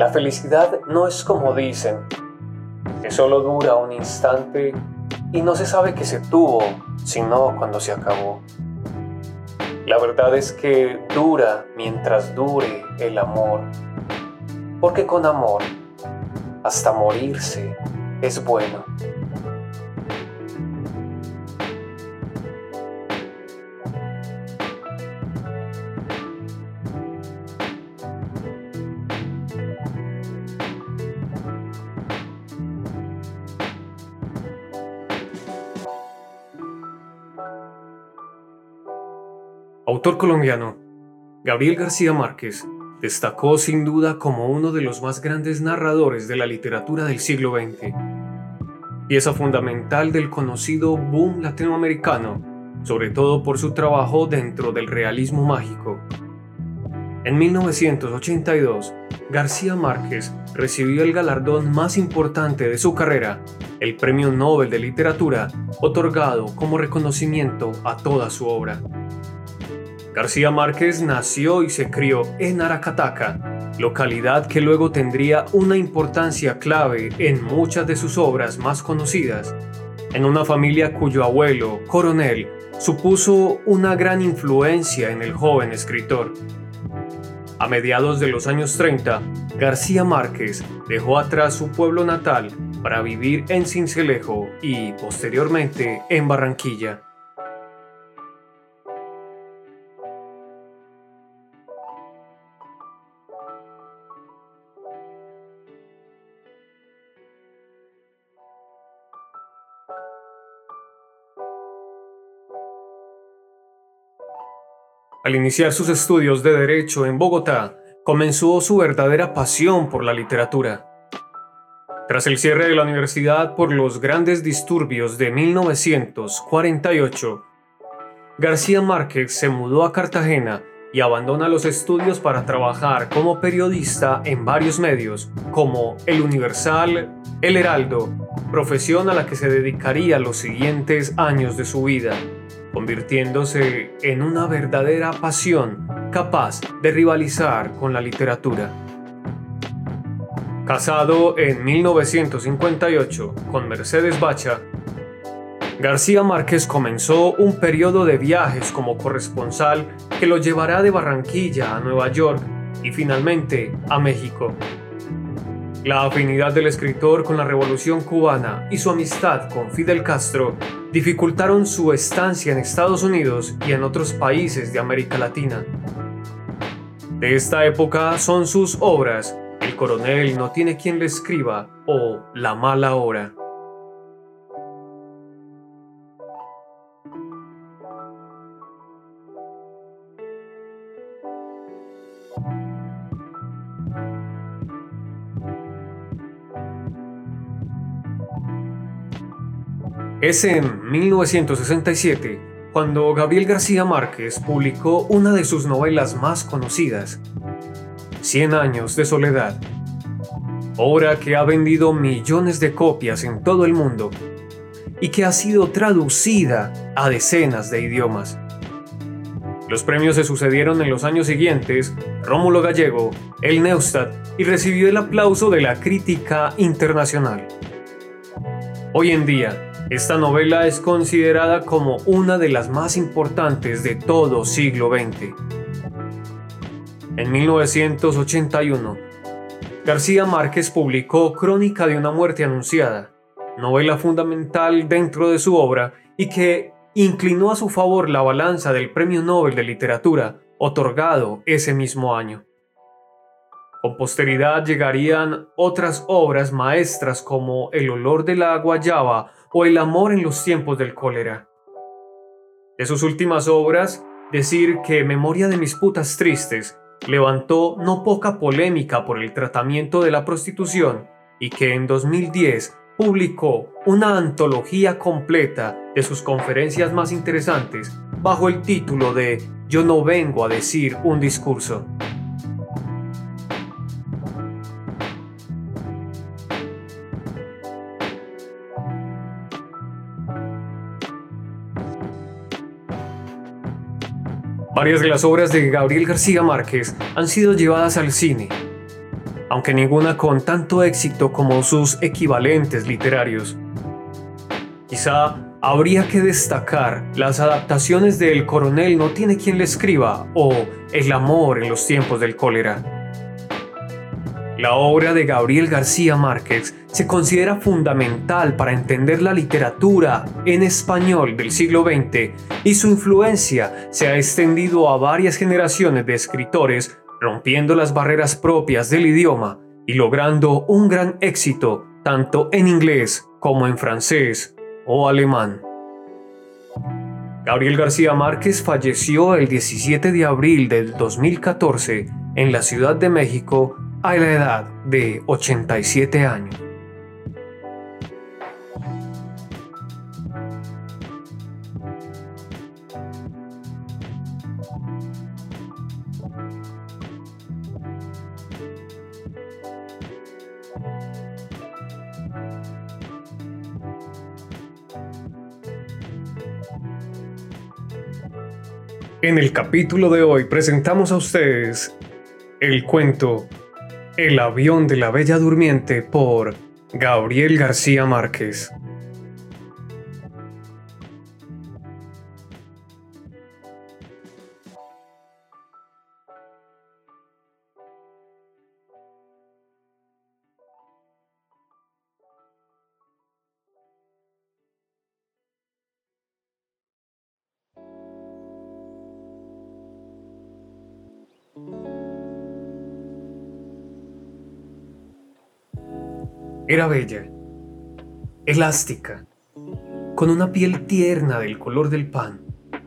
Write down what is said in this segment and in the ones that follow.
La felicidad no es como dicen, que solo dura un instante y no se sabe que se tuvo, sino cuando se acabó. La verdad es que dura mientras dure el amor, porque con amor, hasta morirse, es bueno. Autor colombiano, Gabriel García Márquez destacó sin duda como uno de los más grandes narradores de la literatura del siglo XX, pieza fundamental del conocido boom latinoamericano, sobre todo por su trabajo dentro del realismo mágico. En 1982, García Márquez recibió el galardón más importante de su carrera, el Premio Nobel de Literatura, otorgado como reconocimiento a toda su obra. García Márquez nació y se crió en Aracataca, localidad que luego tendría una importancia clave en muchas de sus obras más conocidas, en una familia cuyo abuelo, coronel, supuso una gran influencia en el joven escritor. A mediados de los años 30, García Márquez dejó atrás su pueblo natal para vivir en Cincelejo y, posteriormente, en Barranquilla. Al iniciar sus estudios de Derecho en Bogotá, comenzó su verdadera pasión por la literatura. Tras el cierre de la universidad por los grandes disturbios de 1948, García Márquez se mudó a Cartagena y abandona los estudios para trabajar como periodista en varios medios, como El Universal, El Heraldo, profesión a la que se dedicaría los siguientes años de su vida convirtiéndose en una verdadera pasión capaz de rivalizar con la literatura. Casado en 1958 con Mercedes Bacha, García Márquez comenzó un periodo de viajes como corresponsal que lo llevará de Barranquilla a Nueva York y finalmente a México. La afinidad del escritor con la Revolución cubana y su amistad con Fidel Castro dificultaron su estancia en Estados Unidos y en otros países de América Latina. De esta época son sus obras El coronel no tiene quien le escriba o La mala hora. Es en 1967 cuando Gabriel García Márquez publicó una de sus novelas más conocidas, Cien años de soledad, obra que ha vendido millones de copias en todo el mundo y que ha sido traducida a decenas de idiomas. Los premios se sucedieron en los años siguientes, Rómulo Gallego, el Neustadt y recibió el aplauso de la crítica internacional. Hoy en día, esta novela es considerada como una de las más importantes de todo siglo XX. En 1981, García Márquez publicó Crónica de una muerte anunciada, novela fundamental dentro de su obra y que inclinó a su favor la balanza del Premio Nobel de Literatura, otorgado ese mismo año. Con posteridad llegarían otras obras maestras como El olor de la guayaba o El amor en los tiempos del cólera. De sus últimas obras, decir que Memoria de mis putas tristes levantó no poca polémica por el tratamiento de la prostitución y que en 2010 publicó una antología completa de sus conferencias más interesantes bajo el título de Yo no vengo a decir un discurso. Varias de las obras de Gabriel García Márquez han sido llevadas al cine. aunque ninguna con tanto éxito como sus equivalentes literarios. Quizá habría que destacar las adaptaciones de El coronel no tiene quien le escriba o El amor en los tiempos del cólera. La obra de Gabriel García Márquez se considera fundamental para entender la literatura en español del siglo XX y su influencia se ha extendido a varias generaciones de escritores, rompiendo las barreras propias del idioma y logrando un gran éxito tanto en inglés como en francés o alemán. Gabriel García Márquez falleció el 17 de abril del 2014 en la Ciudad de México a la edad de 87 años. En el capítulo de hoy presentamos a ustedes el cuento el avión de la Bella Durmiente por Gabriel García Márquez. Era bella, elástica, con una piel tierna del color del pan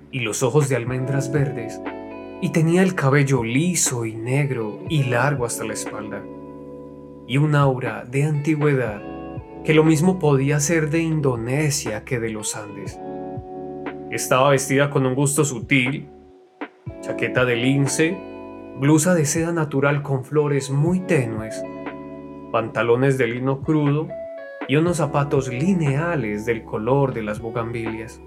y los ojos de almendras verdes, y tenía el cabello liso y negro y largo hasta la espalda, y un aura de antigüedad que lo mismo podía ser de Indonesia que de los Andes. Estaba vestida con un gusto sutil, chaqueta de lince, blusa de seda natural con flores muy tenues, pantalones de lino crudo y unos zapatos lineales del color de las bugambilias.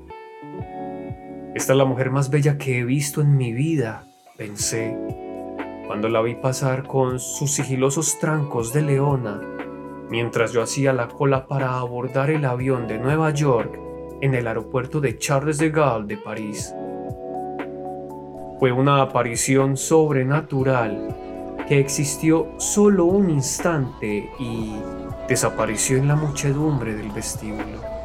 Esta es la mujer más bella que he visto en mi vida, pensé, cuando la vi pasar con sus sigilosos trancos de leona, mientras yo hacía la cola para abordar el avión de Nueva York en el aeropuerto de Charles de Gaulle de París. Fue una aparición sobrenatural que existió solo un instante y desapareció en la muchedumbre del vestíbulo.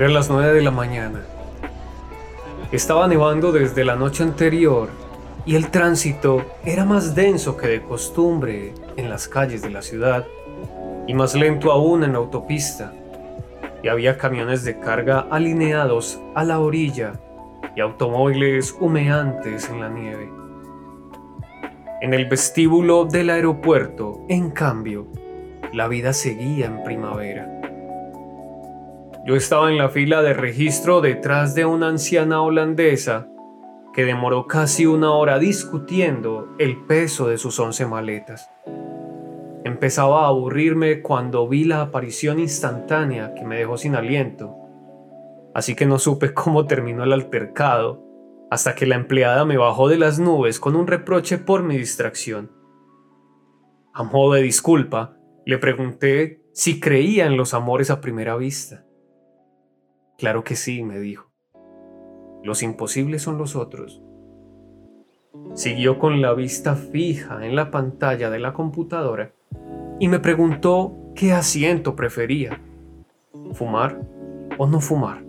Eran las 9 de la mañana. Estaba nevando desde la noche anterior y el tránsito era más denso que de costumbre en las calles de la ciudad y más lento aún en la autopista. Y había camiones de carga alineados a la orilla y automóviles humeantes en la nieve. En el vestíbulo del aeropuerto, en cambio, la vida seguía en primavera. Yo estaba en la fila de registro detrás de una anciana holandesa que demoró casi una hora discutiendo el peso de sus once maletas. Empezaba a aburrirme cuando vi la aparición instantánea que me dejó sin aliento, así que no supe cómo terminó el altercado hasta que la empleada me bajó de las nubes con un reproche por mi distracción. A modo de disculpa, le pregunté si creía en los amores a primera vista. Claro que sí, me dijo. Los imposibles son los otros. Siguió con la vista fija en la pantalla de la computadora y me preguntó qué asiento prefería, fumar o no fumar.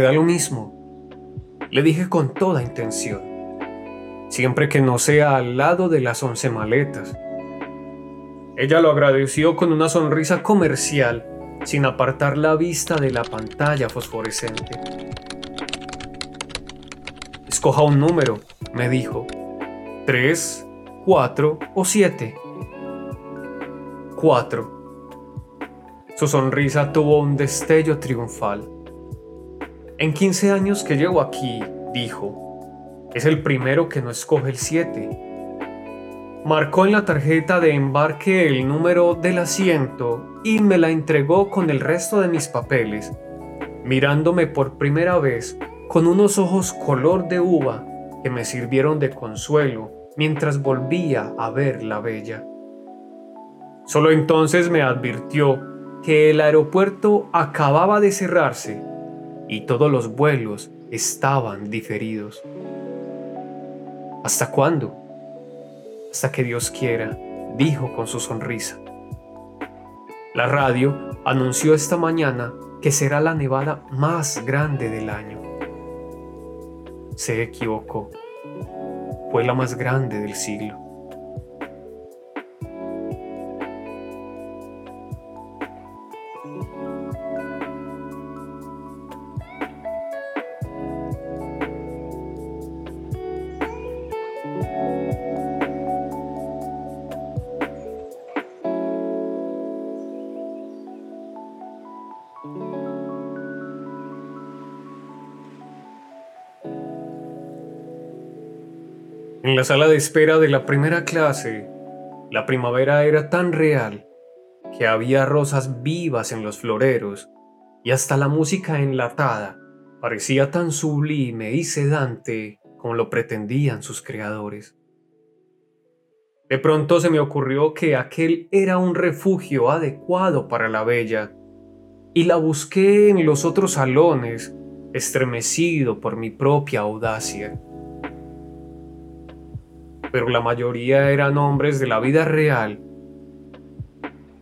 Da lo mismo, le dije con toda intención, siempre que no sea al lado de las once maletas. Ella lo agradeció con una sonrisa comercial sin apartar la vista de la pantalla fosforescente. Escoja un número, me dijo. ¿Tres, cuatro o siete? Cuatro. Su sonrisa tuvo un destello triunfal. En 15 años que llevo aquí, dijo, es el primero que no escoge el 7. Marcó en la tarjeta de embarque el número del asiento y me la entregó con el resto de mis papeles, mirándome por primera vez con unos ojos color de uva que me sirvieron de consuelo mientras volvía a ver la bella. Solo entonces me advirtió que el aeropuerto acababa de cerrarse y todos los vuelos estaban diferidos. ¿Hasta cuándo? Hasta que Dios quiera, dijo con su sonrisa. La radio anunció esta mañana que será la nevada más grande del año se equivocó. Fue la más grande del siglo. La sala de espera de la primera clase, la primavera era tan real que había rosas vivas en los floreros y hasta la música enlatada parecía tan sublime y sedante como lo pretendían sus creadores. De pronto se me ocurrió que aquel era un refugio adecuado para la bella, y la busqué en los otros salones, estremecido por mi propia audacia pero la mayoría eran hombres de la vida real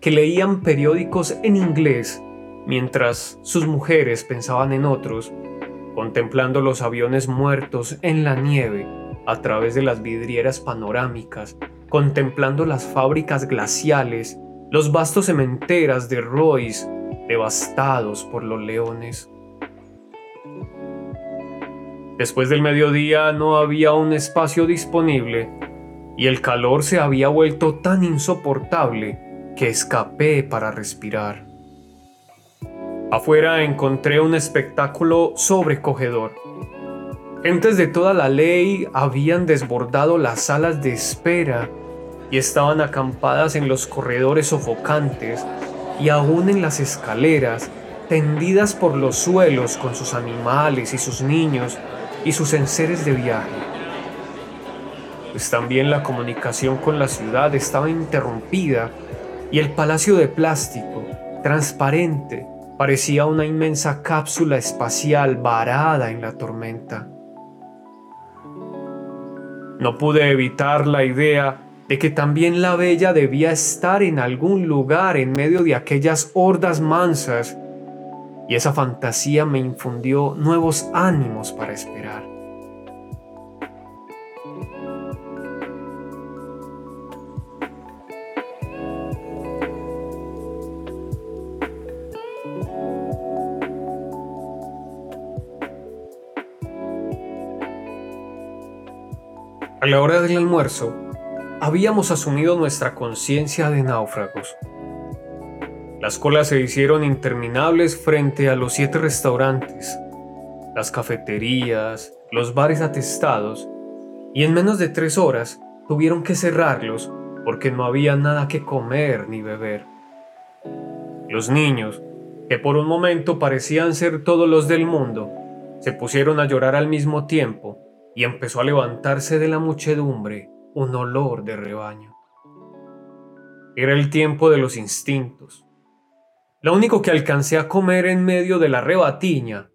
que leían periódicos en inglés mientras sus mujeres pensaban en otros, contemplando los aviones muertos en la nieve a través de las vidrieras panorámicas, contemplando las fábricas glaciales, los vastos cementeras de Royce devastados por los leones. Después del mediodía no había un espacio disponible y el calor se había vuelto tan insoportable que escapé para respirar. Afuera encontré un espectáculo sobrecogedor. Gentes de toda la ley habían desbordado las salas de espera y estaban acampadas en los corredores sofocantes y aún en las escaleras, tendidas por los suelos con sus animales y sus niños y sus enseres de viaje. Pues también la comunicación con la ciudad estaba interrumpida y el palacio de plástico, transparente, parecía una inmensa cápsula espacial varada en la tormenta. No pude evitar la idea de que también la bella debía estar en algún lugar en medio de aquellas hordas mansas y esa fantasía me infundió nuevos ánimos para esperar. A la hora del almuerzo, habíamos asumido nuestra conciencia de náufragos las colas se hicieron interminables frente a los siete restaurantes, las cafeterías, los bares atestados, y en menos de tres horas tuvieron que cerrarlos porque no había nada que comer ni beber. Los niños, que por un momento parecían ser todos los del mundo, se pusieron a llorar al mismo tiempo y empezó a levantarse de la muchedumbre un olor de rebaño. Era el tiempo de los instintos, lo único que alcancé a comer en medio de la rebatiña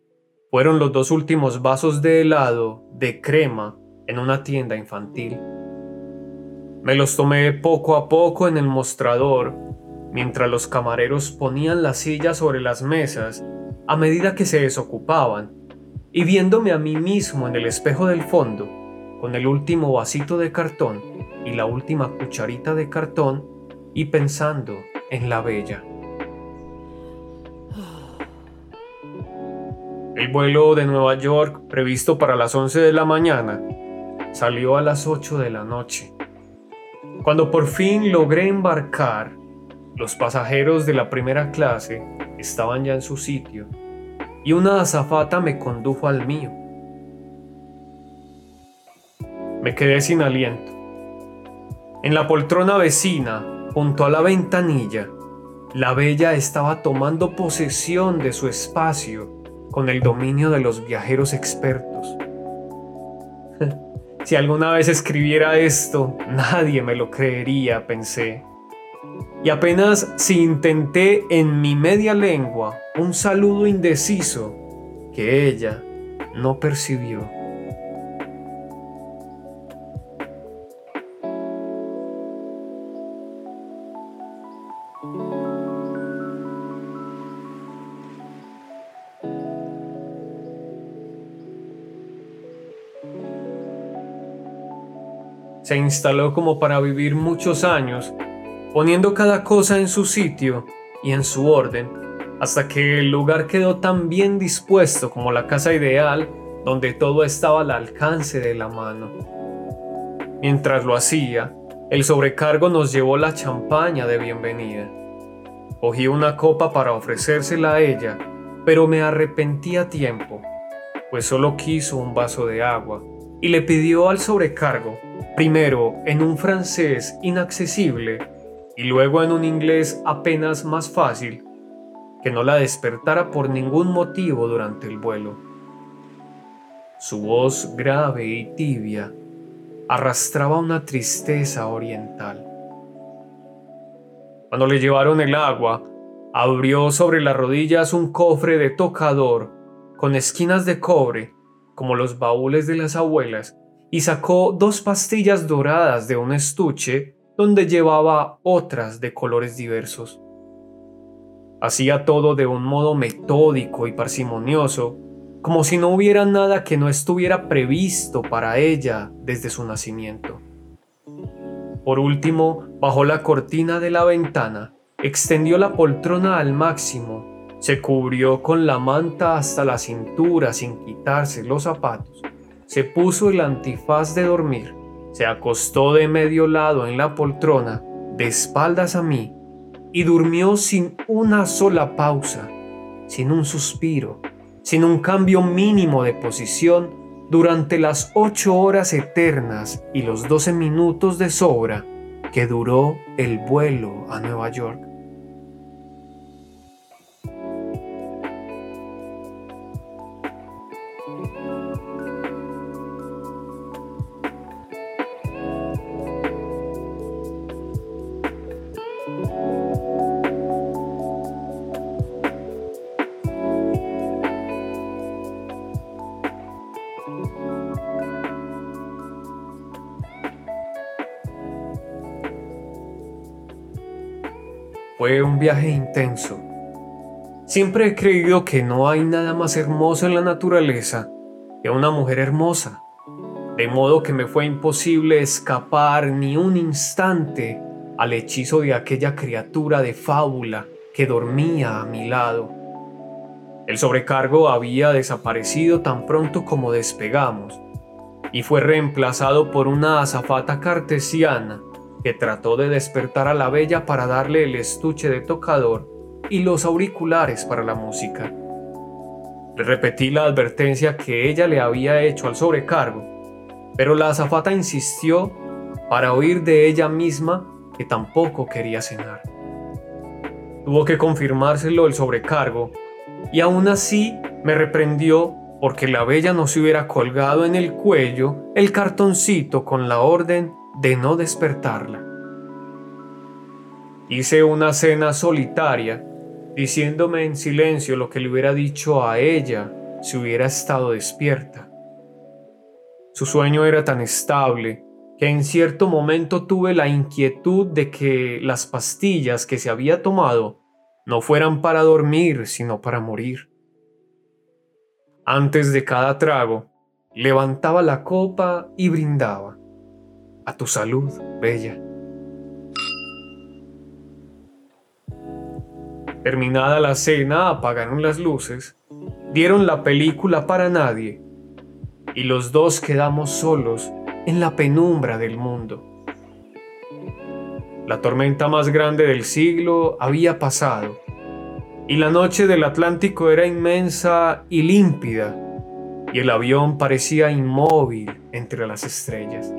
fueron los dos últimos vasos de helado de crema en una tienda infantil. Me los tomé poco a poco en el mostrador, mientras los camareros ponían las sillas sobre las mesas a medida que se desocupaban, y viéndome a mí mismo en el espejo del fondo, con el último vasito de cartón y la última cucharita de cartón, y pensando en la bella. El vuelo de Nueva York, previsto para las 11 de la mañana, salió a las 8 de la noche. Cuando por fin logré embarcar, los pasajeros de la primera clase estaban ya en su sitio y una azafata me condujo al mío. Me quedé sin aliento. En la poltrona vecina, junto a la ventanilla, la bella estaba tomando posesión de su espacio con el dominio de los viajeros expertos. si alguna vez escribiera esto, nadie me lo creería, pensé. Y apenas si intenté en mi media lengua un saludo indeciso que ella no percibió. Se instaló como para vivir muchos años poniendo cada cosa en su sitio y en su orden, hasta que el lugar quedó tan bien dispuesto como la casa ideal, donde todo estaba al alcance de la mano. Mientras lo hacía, el sobrecargo nos llevó la champaña de bienvenida. Cogí una copa para ofrecérsela a ella, pero me arrepentí a tiempo, pues solo quiso un vaso de agua y le pidió al sobrecargo, primero en un francés inaccesible y luego en un inglés apenas más fácil, que no la despertara por ningún motivo durante el vuelo. Su voz grave y tibia arrastraba una tristeza oriental. Cuando le llevaron el agua, abrió sobre las rodillas un cofre de tocador con esquinas de cobre, como los baúles de las abuelas, y sacó dos pastillas doradas de un estuche donde llevaba otras de colores diversos. Hacía todo de un modo metódico y parsimonioso, como si no hubiera nada que no estuviera previsto para ella desde su nacimiento. Por último, bajó la cortina de la ventana, extendió la poltrona al máximo, se cubrió con la manta hasta la cintura sin quitarse los zapatos, se puso el antifaz de dormir se acostó de medio lado en la poltrona, de espaldas a mí, y durmió sin una sola pausa, sin un suspiro, sin un cambio mínimo de posición durante las ocho horas eternas y los doce minutos de sobra que duró el vuelo a Nueva York. Viaje intenso. Siempre he creído que no hay nada más hermoso en la naturaleza que una mujer hermosa, de modo que me fue imposible escapar ni un instante al hechizo de aquella criatura de fábula que dormía a mi lado. El sobrecargo había desaparecido tan pronto como despegamos y fue reemplazado por una azafata cartesiana que trató de despertar a la bella para darle el estuche de tocador y los auriculares para la música. Le repetí la advertencia que ella le había hecho al sobrecargo, pero la azafata insistió para oír de ella misma que tampoco quería cenar. Tuvo que confirmárselo el sobrecargo y aún así me reprendió porque la bella no se hubiera colgado en el cuello el cartoncito con la orden de no despertarla. Hice una cena solitaria, diciéndome en silencio lo que le hubiera dicho a ella si hubiera estado despierta. Su sueño era tan estable que en cierto momento tuve la inquietud de que las pastillas que se había tomado no fueran para dormir, sino para morir. Antes de cada trago, levantaba la copa y brindaba. A tu salud, bella. Terminada la cena, apagaron las luces dieron la película para nadie y los dos quedamos solos en la penumbra del mundo. La tormenta más grande del siglo había pasado y la noche del Atlántico era inmensa y límpida y el avión parecía inmóvil entre las estrellas.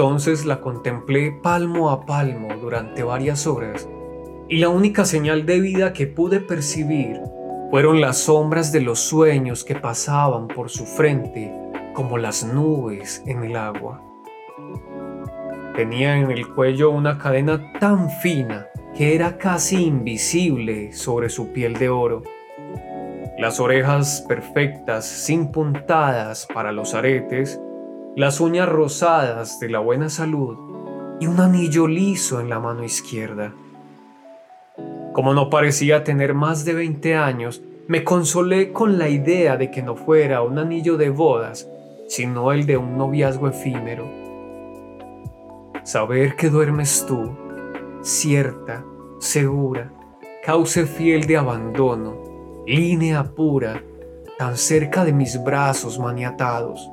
Entonces la contemplé palmo a palmo durante varias horas y la única señal de vida que pude percibir fueron las sombras de los sueños que pasaban por su frente como las nubes en el agua. Tenía en el cuello una cadena tan fina que era casi invisible sobre su piel de oro. Las orejas perfectas, sin puntadas para los aretes, las uñas rosadas de la buena salud y un anillo liso en la mano izquierda. Como no parecía tener más de 20 años, me consolé con la idea de que no fuera un anillo de bodas, sino el de un noviazgo efímero. Saber que duermes tú, cierta, segura, cauce fiel de abandono, línea pura, tan cerca de mis brazos maniatados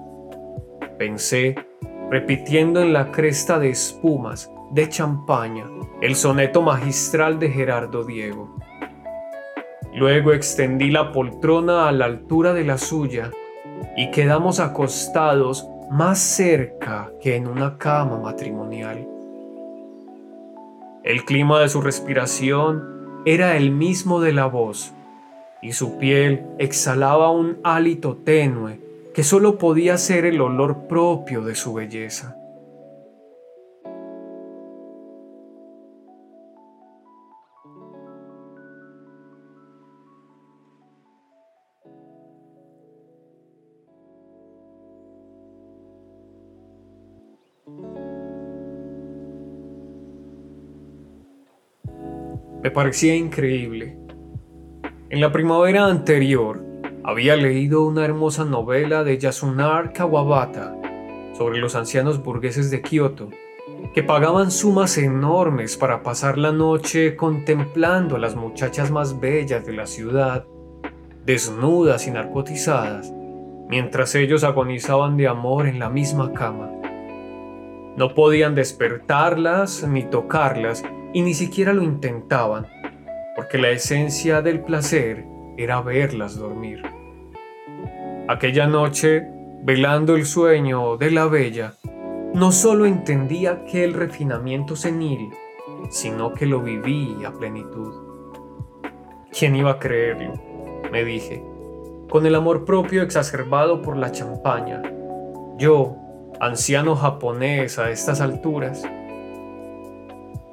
pensé, repitiendo en la cresta de espumas de champaña el soneto magistral de Gerardo Diego. Luego extendí la poltrona a la altura de la suya y quedamos acostados más cerca que en una cama matrimonial. El clima de su respiración era el mismo de la voz y su piel exhalaba un hálito tenue que solo podía ser el olor propio de su belleza. Me parecía increíble. En la primavera anterior, había leído una hermosa novela de Yasunar Kawabata sobre los ancianos burgueses de Kioto, que pagaban sumas enormes para pasar la noche contemplando a las muchachas más bellas de la ciudad, desnudas y narcotizadas, mientras ellos agonizaban de amor en la misma cama. No podían despertarlas ni tocarlas y ni siquiera lo intentaban, porque la esencia del placer era verlas dormir. Aquella noche, velando el sueño de la bella, no solo entendía aquel refinamiento senil, sino que lo viví a plenitud. ¿Quién iba a creerlo? me dije, con el amor propio exacerbado por la champaña. Yo, anciano japonés a estas alturas.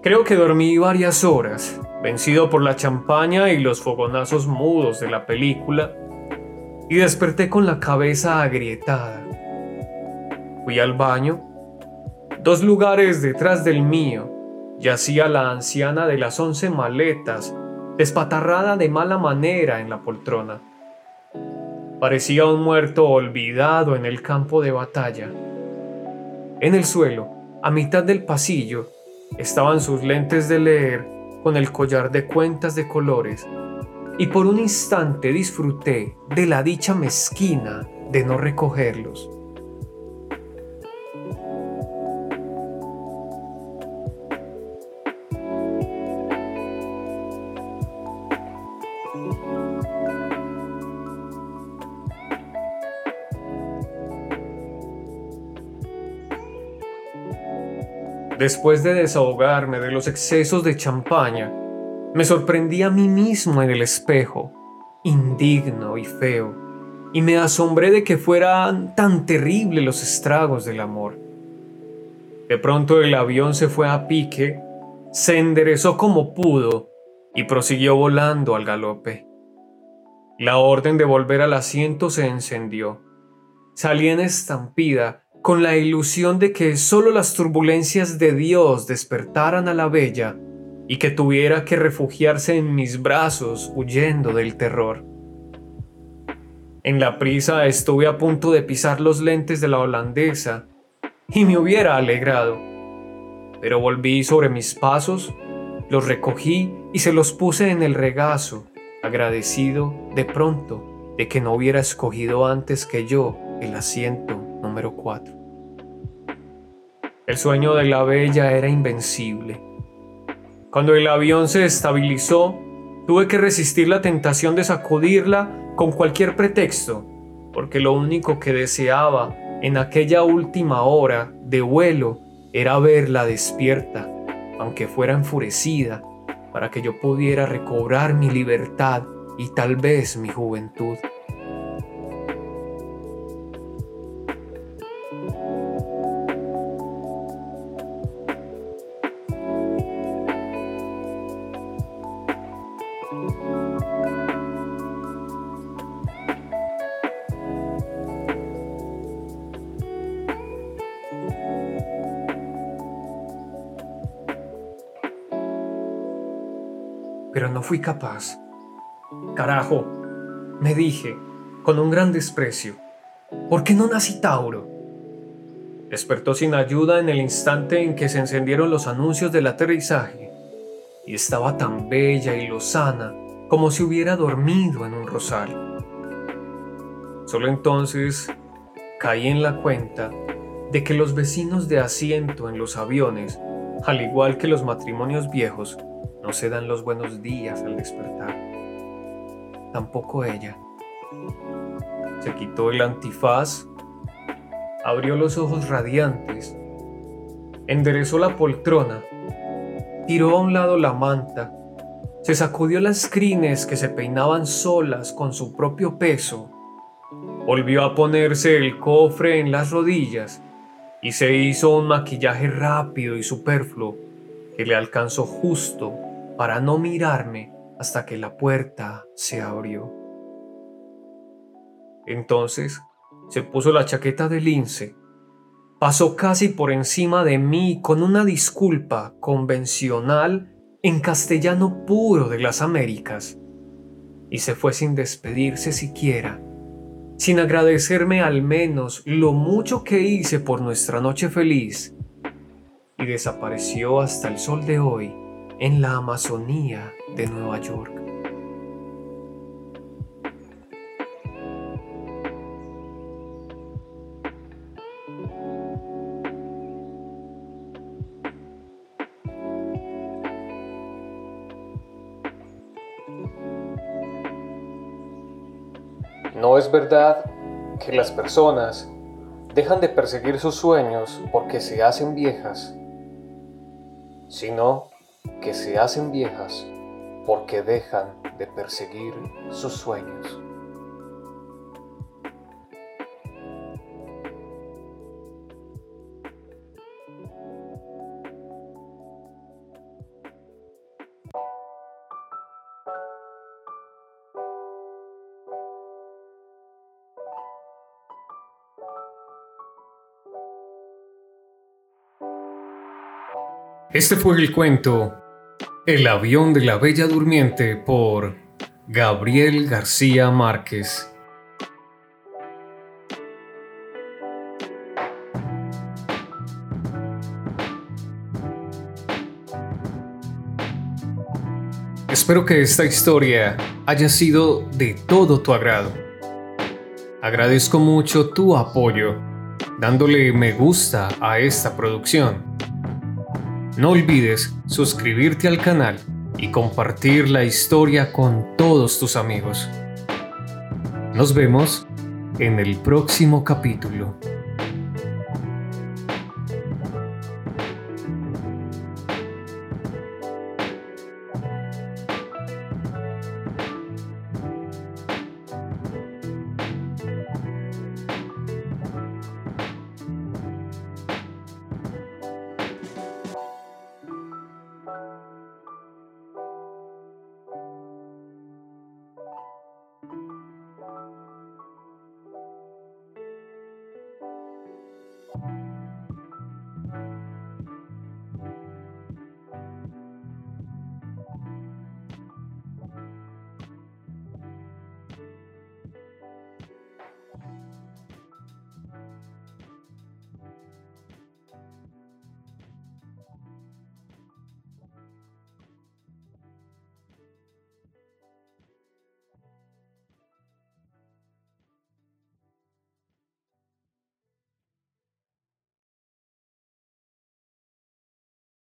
Creo que dormí varias horas, vencido por la champaña y los fogonazos mudos de la película, y desperté con la cabeza agrietada. Fui al baño. Dos lugares detrás del mío yacía la anciana de las once maletas, despatarrada de mala manera en la poltrona. Parecía un muerto olvidado en el campo de batalla. En el suelo, a mitad del pasillo, estaban sus lentes de leer con el collar de cuentas de colores y por un instante disfruté de la dicha mezquina de no recogerlos. Después de desahogarme de los excesos de champaña, me sorprendí a mí mismo en el espejo, indigno y feo, y me asombré de que fueran tan terribles los estragos del amor. De pronto el avión se fue a pique, se enderezó como pudo y prosiguió volando al galope. La orden de volver al asiento se encendió. Salí en estampida con la ilusión de que solo las turbulencias de Dios despertaran a la bella y que tuviera que refugiarse en mis brazos huyendo del terror. En la prisa estuve a punto de pisar los lentes de la holandesa y me hubiera alegrado, pero volví sobre mis pasos, los recogí y se los puse en el regazo, agradecido de pronto de que no hubiera escogido antes que yo el asiento número 4. El sueño de la bella era invencible. Cuando el avión se estabilizó, tuve que resistir la tentación de sacudirla con cualquier pretexto, porque lo único que deseaba en aquella última hora de vuelo era verla despierta, aunque fuera enfurecida, para que yo pudiera recobrar mi libertad y tal vez mi juventud. Fui capaz. Carajo, me dije, con un gran desprecio, ¿por qué no nací Tauro? Despertó sin ayuda en el instante en que se encendieron los anuncios del aterrizaje, y estaba tan bella y lozana como si hubiera dormido en un rosal. Solo entonces caí en la cuenta de que los vecinos de asiento en los aviones, al igual que los matrimonios viejos, no se dan los buenos días al despertar. Tampoco ella. Se quitó el antifaz, abrió los ojos radiantes, enderezó la poltrona, tiró a un lado la manta, se sacudió las crines que se peinaban solas con su propio peso, volvió a ponerse el cofre en las rodillas y se hizo un maquillaje rápido y superfluo que le alcanzó justo para no mirarme hasta que la puerta se abrió. Entonces se puso la chaqueta de lince, pasó casi por encima de mí con una disculpa convencional en castellano puro de las Américas, y se fue sin despedirse siquiera, sin agradecerme al menos lo mucho que hice por nuestra noche feliz, y desapareció hasta el sol de hoy en la Amazonía de Nueva York. No es verdad que las personas dejan de perseguir sus sueños porque se hacen viejas, sino que se hacen viejas porque dejan de perseguir sus sueños. Este fue el cuento el avión de la Bella Durmiente por Gabriel García Márquez. Espero que esta historia haya sido de todo tu agrado. Agradezco mucho tu apoyo dándole me gusta a esta producción no olvides suscribirte al canal y compartir la historia con todos tus amigos. Nos vemos en el próximo capítulo.